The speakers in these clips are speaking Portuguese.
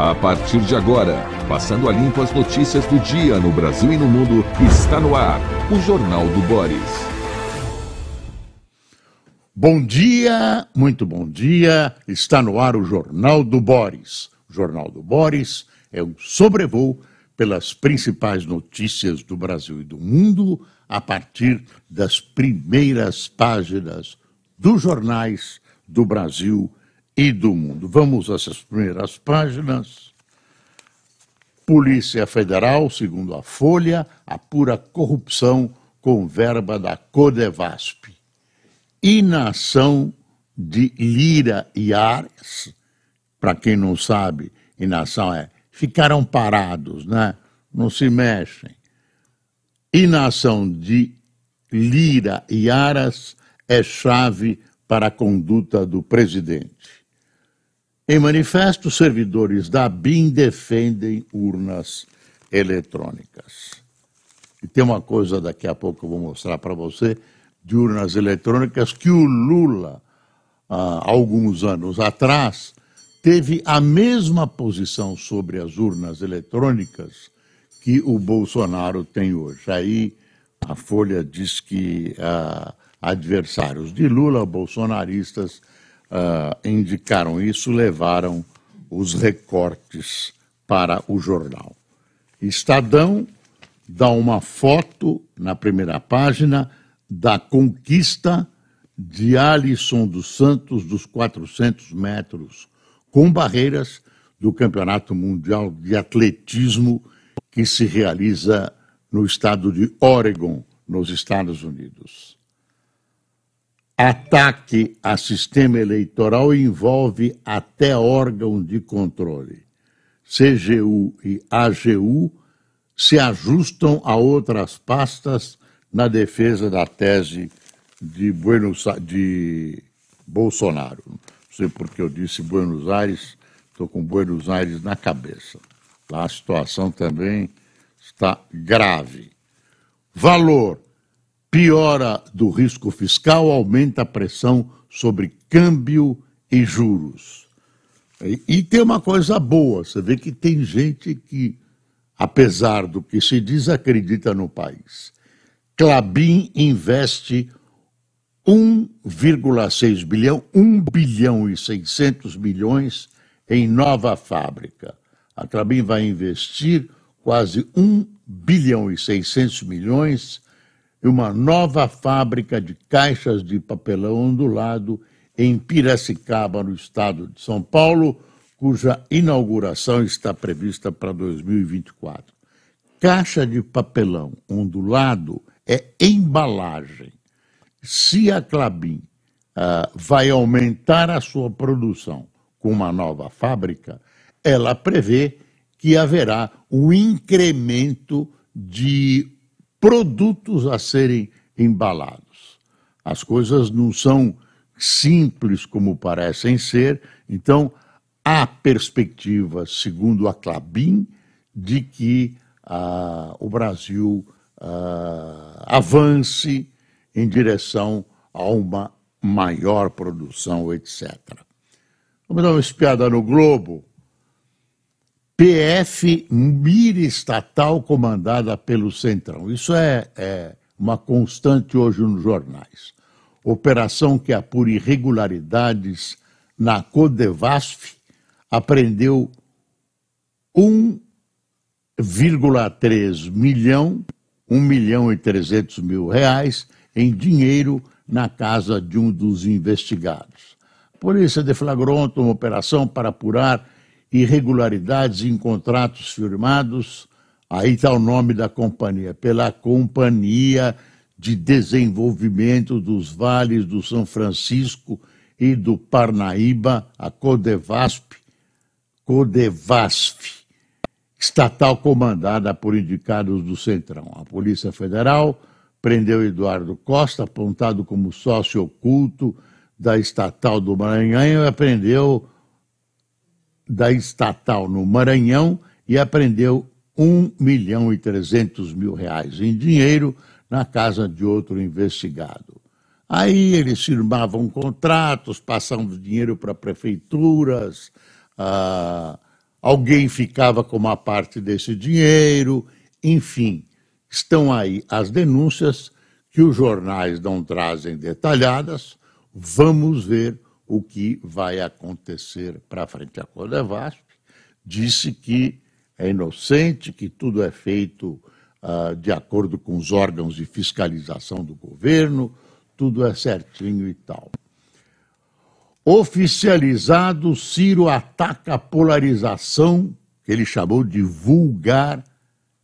A partir de agora, passando a limpo as notícias do dia no Brasil e no mundo, está no ar o Jornal do Boris. Bom dia, muito bom dia. Está no ar o Jornal do Boris. O Jornal do Boris é um sobrevoo pelas principais notícias do Brasil e do mundo a partir das primeiras páginas dos jornais do Brasil e do mundo. Vamos essas primeiras páginas. Polícia Federal, segundo a Folha, apura corrupção com verba da Codevasp. Inação de Lira e Ares, para quem não sabe, inação é ficaram parados, né? não se mexem. Inação de Lira e Aras é chave para a conduta do presidente. Em manifesto, servidores da BIM defendem urnas eletrônicas. E tem uma coisa daqui a pouco eu vou mostrar para você de urnas eletrônicas que o Lula, há alguns anos atrás, teve a mesma posição sobre as urnas eletrônicas que o Bolsonaro tem hoje. Aí a Folha diz que ah, adversários de Lula, bolsonaristas, uh, indicaram isso, levaram os recortes para o jornal. Estadão dá uma foto na primeira página da conquista de Alisson dos Santos dos 400 metros com barreiras do Campeonato Mundial de Atletismo que se realiza no estado de Oregon, nos Estados Unidos. Ataque a sistema eleitoral envolve até órgão de controle. CGU e AGU se ajustam a outras pastas na defesa da tese de, Buenos, de Bolsonaro. Não sei porque eu disse Buenos Aires, estou com Buenos Aires na cabeça. A situação também está grave. Valor piora do risco fiscal, aumenta a pressão sobre câmbio e juros. E, tem uma coisa boa, você vê que tem gente que, apesar do que se diz, acredita no país. Clabin investe 1,6 bilhão, 1 bilhão e 600 milhões em nova fábrica. A Clabin vai investir quase 1 bilhão e 600 milhões uma nova fábrica de caixas de papelão ondulado em Piracicaba, no estado de São Paulo, cuja inauguração está prevista para 2024. Caixa de papelão ondulado é embalagem. Se a Clabin uh, vai aumentar a sua produção com uma nova fábrica, ela prevê que haverá um incremento de produtos a serem embalados. As coisas não são simples como parecem ser, então há perspectiva, segundo a Clabin, de que ah, o Brasil ah, avance em direção a uma maior produção, etc. Vamos dar uma espiada no Globo. PF mira estatal comandada pelo Centrão. Isso é, é uma constante hoje nos jornais. Operação que apura irregularidades na Codevasf apreendeu 1,3 milhão, 1 milhão e 300 mil reais em dinheiro na casa de um dos investigados. A polícia deflagrou uma operação para apurar irregularidades em contratos firmados, aí está o nome da companhia, pela Companhia de Desenvolvimento dos Vales do São Francisco e do Parnaíba, a Codevasp, Codevasf, estatal comandada por indicados do Centrão. A Polícia Federal prendeu Eduardo Costa, apontado como sócio oculto da estatal do Maranhão, e apreendeu da estatal no Maranhão e apreendeu 1 milhão e 300 mil reais em dinheiro na casa de outro investigado. Aí eles firmavam contratos, passavam dinheiro para prefeituras, ah, alguém ficava com uma parte desse dinheiro, enfim, estão aí as denúncias que os jornais não trazem detalhadas. Vamos ver o que vai acontecer para frente. A Codevasp disse que é inocente, que tudo é feito uh, de acordo com os órgãos de fiscalização do governo, tudo é certinho e tal. Oficializado, Ciro ataca a polarização, que ele chamou de vulgar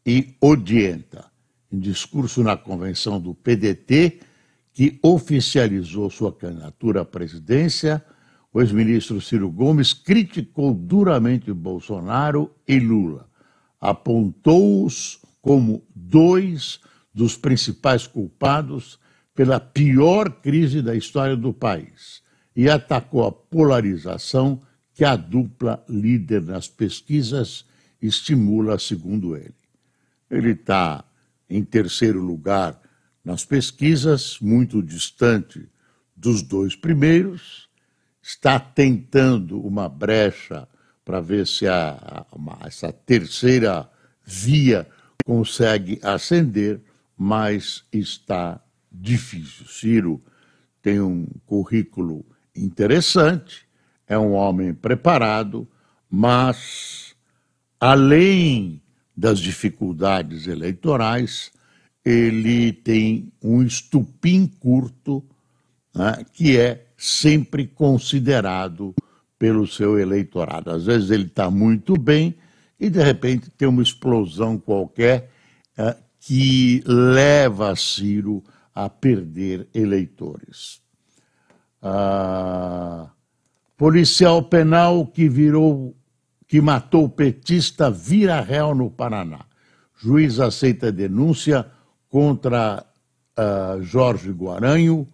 e odienta. Em discurso na convenção do PDT, que oficializou sua candidatura à presidência, o ex-ministro Ciro Gomes criticou duramente Bolsonaro e Lula. Apontou-os como dois dos principais culpados pela pior crise da história do país e atacou a polarização que a dupla líder nas pesquisas estimula, segundo ele. Ele está em terceiro lugar nas pesquisas, muito distante dos dois primeiros, está tentando uma brecha para ver se a, a, essa terceira via consegue ascender, mas está difícil. Ciro tem um currículo interessante, é um homem preparado, mas além das dificuldades eleitorais, ele tem um estupim curto, né, que é sempre considerado pelo seu eleitorado. Às vezes ele está muito bem e, de repente, tem uma explosão qualquer uh, que leva Ciro a perder eleitores. Uh, policial penal que virou, que matou petista vira réu no Paraná. Juiz aceita denúncia contra uh, Jorge Guaranho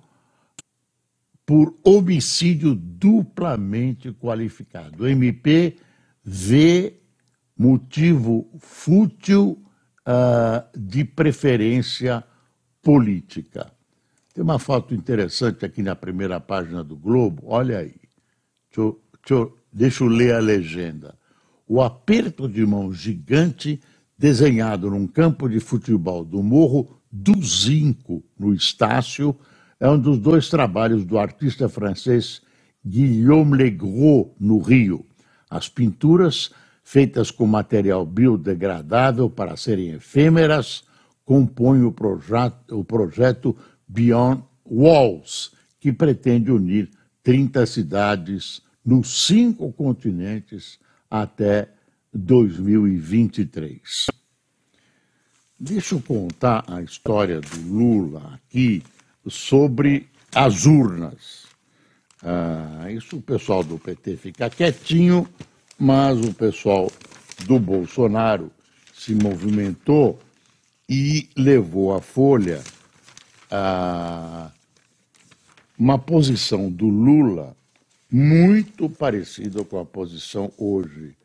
por homicídio duplamente qualificado. O MP vê motivo fútil uh, de preferência política. Tem uma foto interessante aqui na primeira página do Globo, olha aí. Deixa eu, deixa eu, ler a legenda. O aperto de mão gigante desenhado num campo de futebol do Morro do Zinco, no Estácio, é um dos dois trabalhos do artista francês Guillaume Legros, no Rio. As pinturas, feitas com material biodegradável para serem efêmeras, compõem o, projeto, o projeto Beyond Walls, que pretende unir 30 cidades nos cinco continentes até 2023. Deixa eu contar a história do Lula aqui sobre as urnas. Ah, isso o pessoal do PT fica quietinho, mas o pessoal do Bolsonaro se movimentou e levou à Folha a uma posição do Lula muito parecida com a posição hoje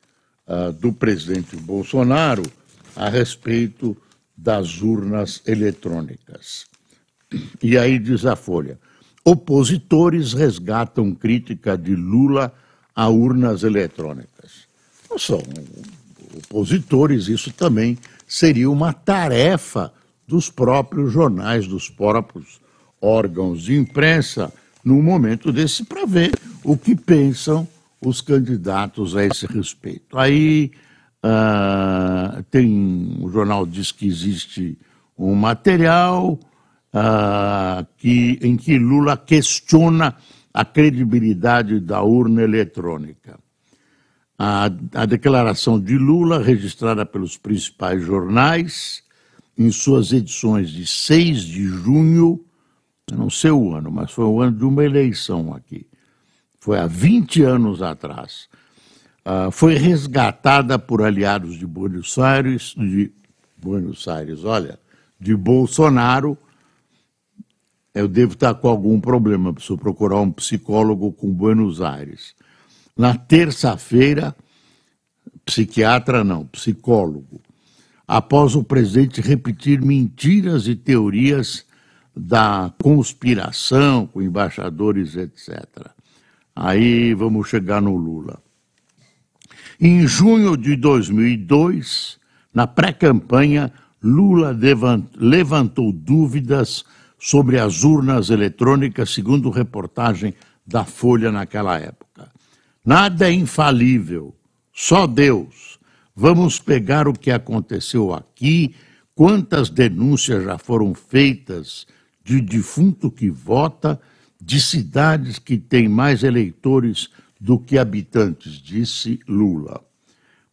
uh, do presidente Bolsonaro a respeito das urnas eletrônicas. E aí diz a Folha: opositores resgatam crítica de Lula a urnas eletrônicas. Não são opositores, isso também seria uma tarefa dos próprios jornais, dos próprios órgãos de imprensa, num momento desse, para ver o que pensam os candidatos a esse respeito. Aí uh, tem, o jornal diz que existe um material uh, que, em que Lula questiona a credibilidade da urna eletrônica. A, a declaração de Lula, registrada pelos principais jornais, em suas edições de 6 de junho, não sei o ano, mas foi o ano de uma eleição aqui, foi há 20 anos atrás, uh, foi resgatada por aliados de Buenos Aires, de Buenos Aires, olha, de Bolsonaro. Eu devo estar com algum problema, preciso procurar um psicólogo com Buenos Aires. Na terça-feira, psiquiatra não, psicólogo, após o presidente repetir mentiras e teorias da conspiração com embaixadores, etc. Aí vamos chegar no Lula. Em junho de 2002, na pré-campanha, Lula levantou dúvidas sobre as urnas eletrônicas, segundo reportagem da Folha naquela época. Nada é infalível, só Deus. Vamos pegar o que aconteceu aqui, quantas denúncias já foram feitas de defunto que vota, de cidades que têm mais eleitores do que habitantes, disse Lula.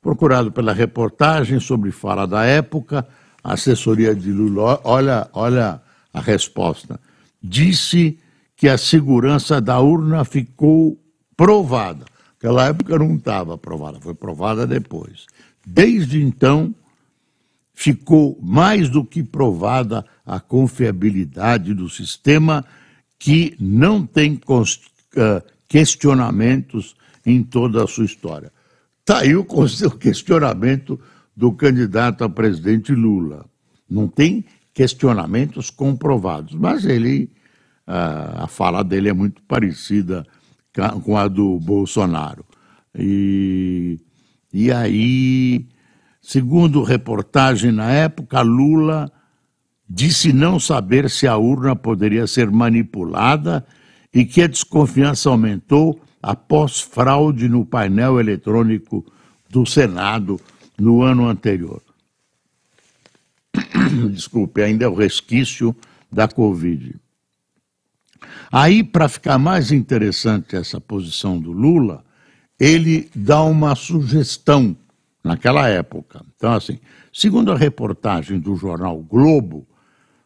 Procurado pela reportagem sobre fala da época, a assessoria de Lula, olha, olha a resposta, disse que a segurança da urna ficou provada. Naquela época não estava provada, foi provada depois. Desde então, ficou mais do que provada a confiabilidade do sistema, que não tem eh, questionamentos em toda a sua história. Está aí o questionamento do candidato a presidente Lula. Não tem questionamentos comprovados, mas ele, a fala dele é muito parecida com a do Bolsonaro. E, e aí, segundo reportagem na época, Lula disse não saber se a urna poderia ser manipulada e que a desconfiança aumentou após fraude no painel eletrônico do Senado no ano anterior. Desculpe, ainda é o resquício da Covid. Aí, para ficar mais interessante essa posição do Lula, ele dá uma sugestão naquela época. Então, assim, segundo a reportagem do jornal Globo,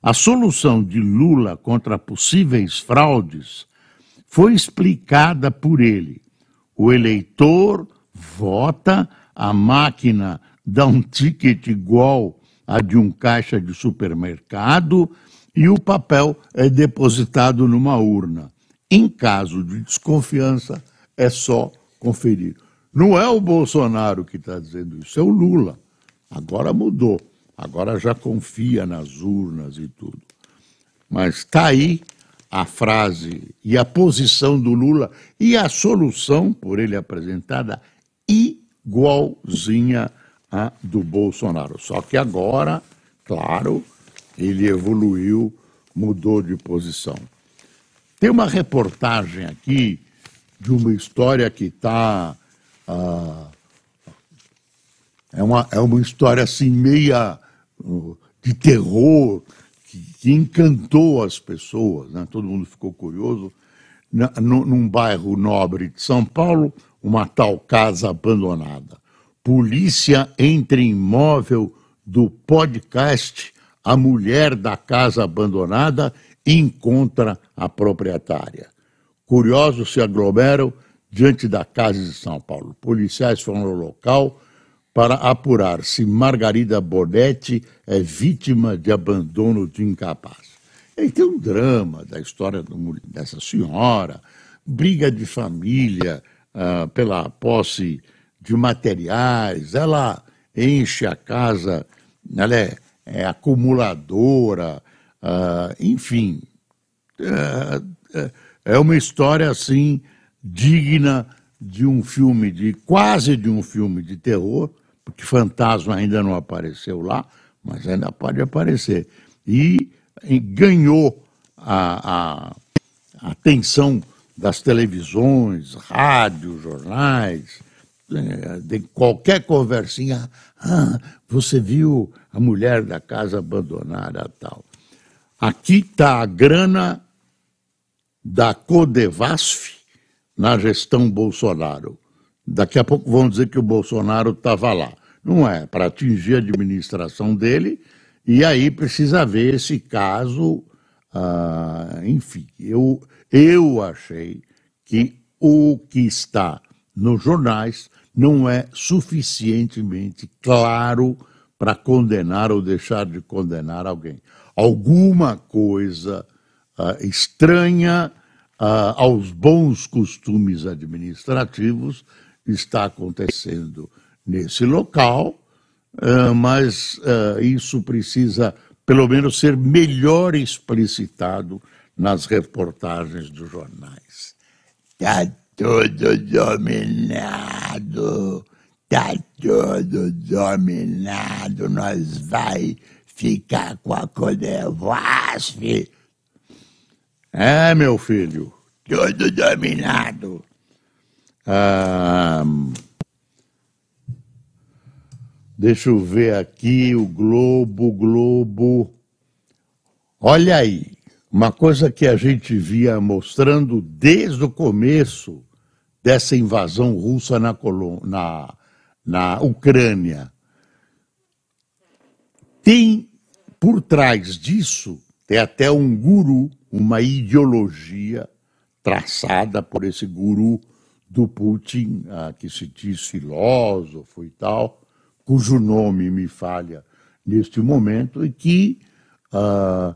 a solução de Lula contra possíveis fraudes foi explicada por ele. O eleitor vota, a máquina dá um ticket igual a de um caixa de supermercado e o papel é depositado numa urna. Em caso de desconfiança, é só conferir. Não é o Bolsonaro que está dizendo isso, é o Lula. Agora mudou, agora já confia nas urnas e tudo. Mas está aí a frase e a posição do Lula e a solução por ele apresentada igualzinha à do Bolsonaro. Só que agora, claro, ele evoluiu, mudou de posição. Tem uma reportagem aqui de uma história que está. Uh, é, uma, é uma história assim, meia de terror, que encantou as pessoas, né? todo mundo ficou curioso. Na, num bairro nobre de São Paulo, uma tal casa abandonada. Polícia entra imóvel do podcast A Mulher da Casa Abandonada encontra a proprietária. Curiosos se aglomeram diante da casa de São Paulo. Policiais foram ao local para apurar se Margarida Bonetti é vítima de abandono de incapaz. E tem um drama da história do, dessa senhora, briga de família uh, pela posse de materiais, ela enche a casa, ela é, é acumuladora, uh, enfim. Uh, é uma história assim digna de um filme de quase de um filme de terror porque fantasma ainda não apareceu lá, mas ainda pode aparecer. E, e ganhou a, a, atenção das televisões, rádios, jornais, é, de qualquer conversinha. Ah, você viu a mulher da casa abandonada tal. Aqui está a grana da Codevasf na gestão Bolsonaro. Daqui a pouco vão dizer que o Bolsonaro estava lá. Não é, para atingir a administração dele, e aí precisa ver esse caso. Ah, enfim, eu, eu achei que o que está nos jornais não é suficientemente claro para condenar ou deixar de condenar alguém. Alguma coisa ah, estranha ah, aos bons costumes administrativos está acontecendo nesse local, uh, mas uh, isso precisa, pelo menos, ser melhor explicitado nas reportagens dos jornais. Está tudo dominado, tá tudo dominado, nós vai ficar com a Codevasf. É, meu filho, tudo dominado. Deixa eu ver aqui o Globo, Globo. Olha aí, uma coisa que a gente via mostrando desde o começo dessa invasão russa na, na, na Ucrânia. Tem por trás disso, tem até um guru, uma ideologia traçada por esse guru do Putin, ah, que se diz filósofo e tal, cujo nome me falha neste momento, e que ah,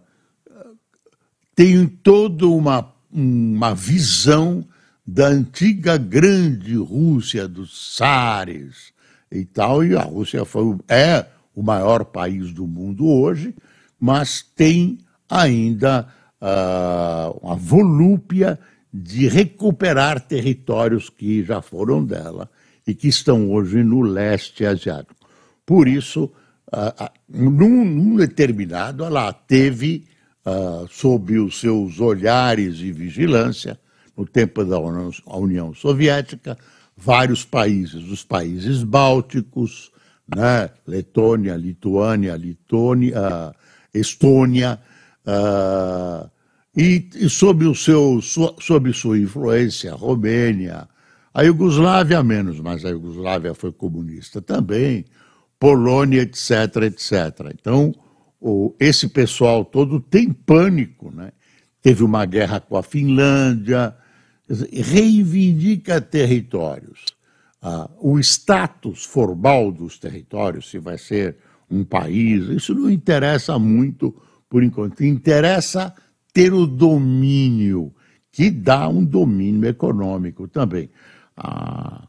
tem toda uma, uma visão da antiga grande Rússia dos Sares e tal, e a Rússia foi, é o maior país do mundo hoje, mas tem ainda uh, uma volúpia de recuperar territórios que já foram dela e que estão hoje no leste asiático. Por isso, num, num, determinado, ela teve, uh, sob os seus olhares de vigilância, no tempo da União Soviética, vários países, os países bálticos, né, Letônia, Lituânia, Litônia, Estônia, e, e sob, o seu, sob sua influência, Romênia, a Iugoslávia menos, mas a Iugoslávia foi comunista também, Polônia, etc, etc. Então, o, esse pessoal todo tem pânico, né? Teve uma guerra com a Finlândia, reivindica territórios. Ah, o status formal dos territórios, se vai ser um país, isso não interessa muito por enquanto. Interessa ter o domínio, que dá um domínio econômico também. A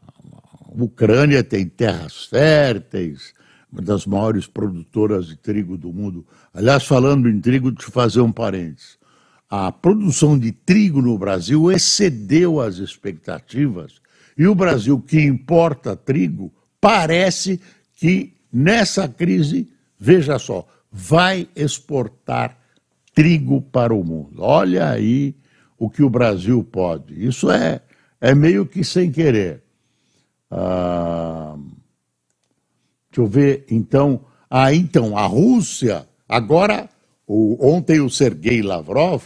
Ucrânia tem terras férteis, uma das maiores produtoras de trigo do mundo. Aliás, falando em trigo, deixa eu fazer um parênteses. A produção de trigo no Brasil excedeu as expectativas e o Brasil, que importa trigo, parece que nessa crise, veja só, vai exportar trigo para o mundo. Olha aí o que o Brasil pode. Isso é, é meio que sem querer. Ah, deixa eu ver, então. Ah, então, a Rússia, agora, o, ontem o Sergei Lavrov,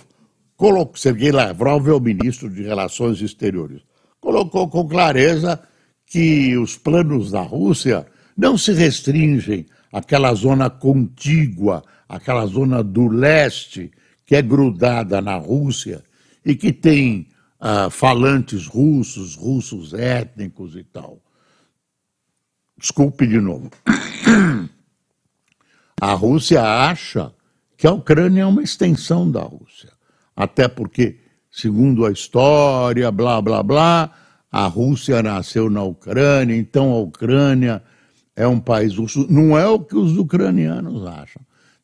colocou, Sergei Lavrov é o ministro de Relações Exteriores, colocou com clareza que os planos da Rússia não se restringem àquela zona contígua aquela zona do leste, que é grudada na Rússia e que tem uh, falantes russos, russos étnicos e tal. Desculpe de novo. A Rússia acha que a Ucrânia é uma extensão da Rússia. Até porque, segundo a história, blá, blá, blá, a Rússia nasceu na Ucrânia, então a Ucrânia é um país russo. Não é o que os ucranianos acham.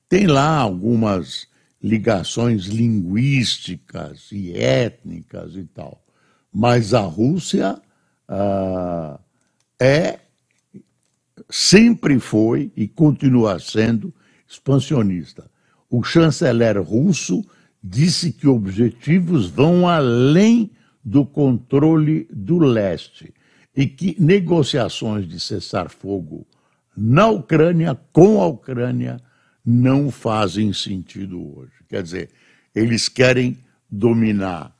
Tem lá algumas ligações linguísticas e étnicas e tal, mas a Rússia ah, é, sempre foi e continua sendo expansionista. O chanceler russo disse que objetivos vão além do controle do leste e que negociações de cessar fogo na Ucrânia, com a Ucrânia, não fazem sentido hoje. Quer dizer, eles querem dominar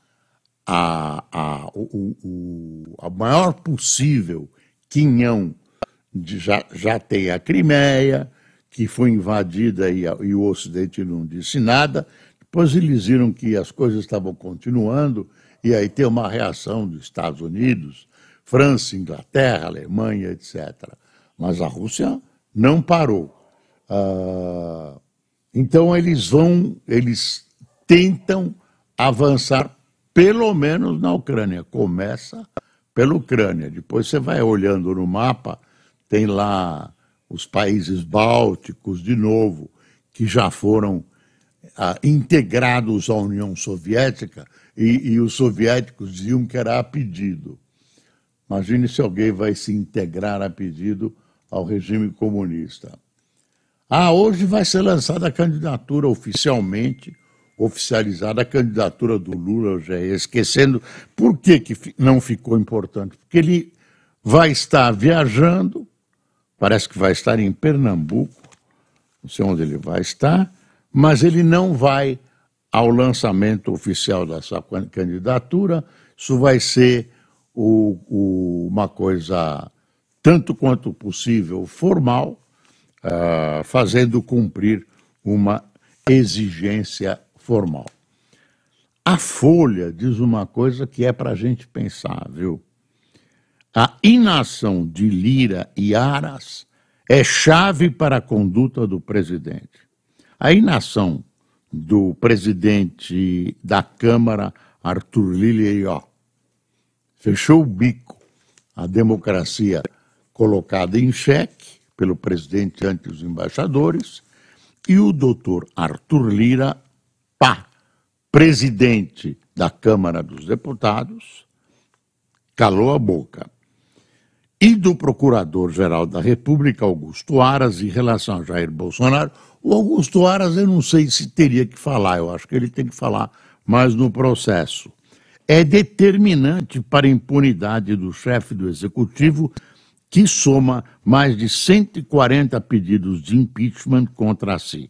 a, a, o, o a maior possível quinhão, de, já, já tem a Crimeia, que foi invadida e, a, e o Ocidente não disse nada, depois eles viram que as coisas estavam continuando, e aí tem uma reação dos Estados Unidos, França, Inglaterra, Alemanha, etc. Mas a Rússia não parou. Ah, então eles vão, eles tentam avançar pelo menos na Ucrânia. Começa pela Ucrânia. Depois você vai olhando no mapa, tem lá os países bálticos de novo, que já foram ah, integrados à União Soviética, e, e, os soviéticos diziam que era a pedido. Imagine se alguém vai se integrar a pedido ao regime comunista. Ah, hoje vai ser lançada a candidatura oficialmente, oficializada a candidatura do Lula, já esquecendo por que, que não ficou importante. Porque ele vai estar viajando, parece que vai estar em Pernambuco, não sei onde ele vai estar, mas ele não vai ao lançamento oficial da sua candidatura. Isso vai ser o, o, uma coisa tanto quanto possível formal, uh, fazendo cumprir uma exigência formal. A Folha diz uma coisa que é para a gente pensar, viu? A inação de Lira e Aras é chave para a conduta do presidente. A inação do presidente da Câmara, Arthur Lili, ó, fechou o bico a democracia colocada em xeque pelo presidente ante os embaixadores, e o doutor Arthur Lira, pá, presidente da Câmara dos Deputados, calou a boca. E do Procurador-Geral da República, Augusto Aras, em relação a Jair Bolsonaro. O Augusto Aras, eu não sei se teria que falar, eu acho que ele tem que falar mais no processo. É determinante para a impunidade do chefe do executivo que soma mais de 140 pedidos de impeachment contra si.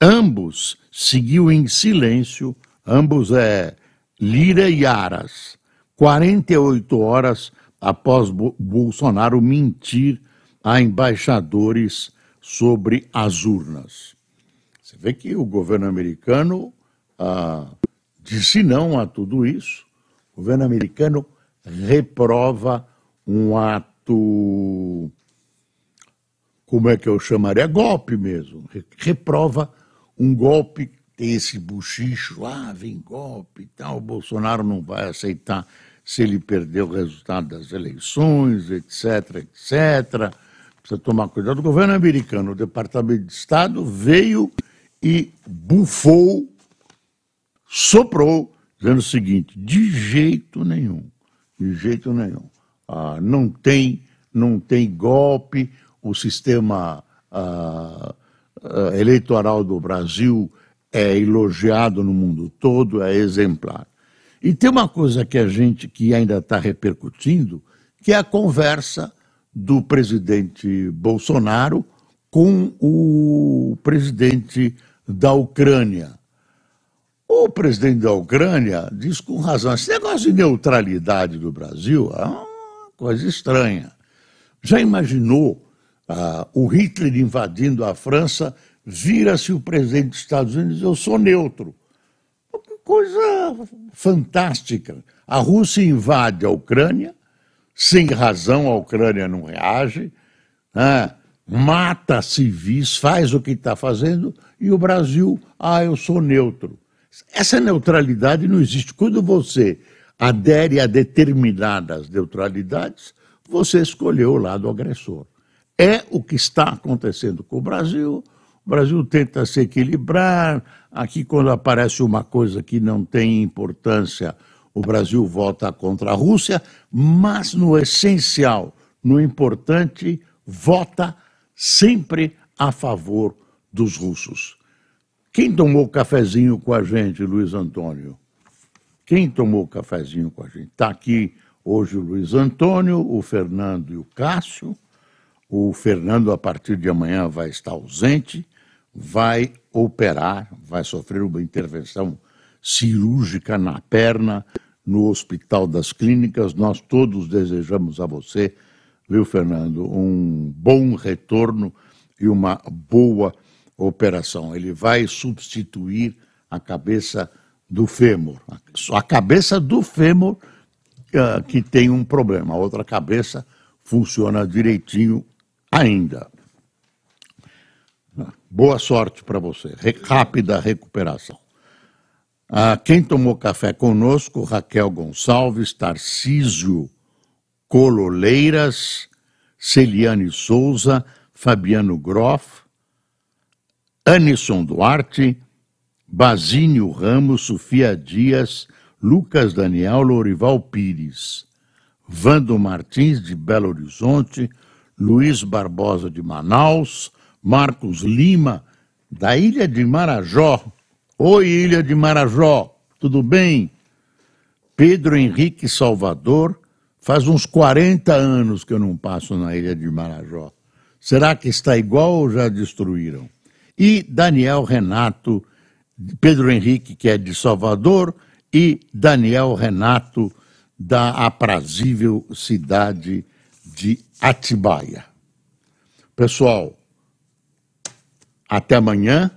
Ambos seguiu em silêncio, ambos é Lira e Aras, 48 horas após Bolsonaro mentir a embaixadores sobre as urnas. Você vê que o governo americano ah, disse não a tudo isso. O governo americano reprova um ato como é que eu chamaria? Golpe mesmo. Reprova um golpe, tem esse buchicho, ah, vem golpe e tal, o Bolsonaro não vai aceitar se ele perdeu o resultado das eleições, etc, etc. Precisa tomar cuidado. O governo americano, o Departamento de Estado, veio e bufou, soprou, dizendo o seguinte: de jeito nenhum, de jeito nenhum. Ah, não tem não tem golpe, o sistema ah, ah, eleitoral do Brasil é elogiado no mundo todo, é exemplar. E tem uma coisa que a gente que ainda está repercutindo, que é a conversa do presidente Bolsonaro com o presidente da Ucrânia. O presidente da Ucrânia diz com razão: esse negócio de neutralidade do Brasil é uma coisa estranha. Já imaginou ah, o Hitler invadindo a França, vira-se o presidente dos Estados Unidos, eu sou neutro. Que coisa fantástica. A Rússia invade a Ucrânia, sem razão a Ucrânia não reage, né? mata civis, faz o que está fazendo, e o Brasil, ah, eu sou neutro. Essa neutralidade não existe. Quando você adere a determinadas neutralidades, você escolheu o lado agressor. É o que está acontecendo com o Brasil. O Brasil tenta se equilibrar. Aqui, quando aparece uma coisa que não tem importância, o Brasil vota contra a Rússia, mas no essencial, no importante, vota sempre a favor dos russos. Quem tomou cafezinho com a gente, Luiz Antônio? Quem tomou cafezinho com a gente? Está aqui Hoje o Luiz Antônio, o Fernando e o Cássio. O Fernando, a partir de amanhã, vai estar ausente, vai operar, vai sofrer uma intervenção cirúrgica na perna no Hospital das Clínicas. Nós todos desejamos a você, viu, Fernando, um bom retorno e uma boa operação. Ele vai substituir a cabeça do fêmur. A cabeça do fêmur uh, que tem um problema. A outra cabeça funciona direitinho ainda. Boa sorte para você. Rápida recuperação. Ah, quem tomou café conosco, Raquel Gonçalves, Tarcísio Cololeiras, Celiane Souza, Fabiano Groff, Anisson Duarte, Basínio Ramos, Sofia Dias, Lucas Daniel Lorival Pires, Vando Martins, de Belo Horizonte, Luiz Barbosa, de Manaus, Marcos Lima, da Ilha de Marajó. Oi, Ilha de Marajó, tudo bem? Pedro Henrique Salvador, faz uns 40 anos que eu não passo na Ilha de Marajó. Será que está igual ou já destruíram? E Daniel Renato, Pedro Henrique, que é de Salvador, e Daniel Renato, da aprazível cidade de Atibaia. Pessoal, até amanhã.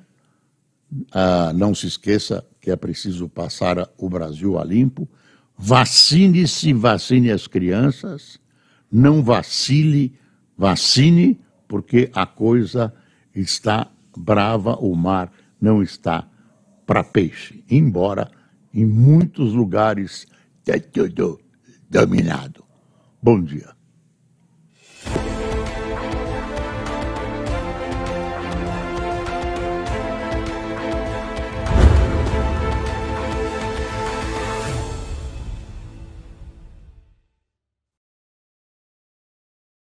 Ah, não se esqueça que é preciso passar o Brasil a limpo. Vacine-se, vacine as crianças. Não vacile, vacine, porque a coisa está brava, o mar não está para peixe. Embora em muitos lugares está tudo dominado. Bom dia.